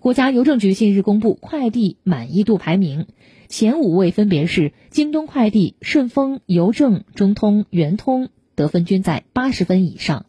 国家邮政局近日公布快递满意度排名前五位分别是京东快递顺丰邮政中通圆通得分均在八十分以上。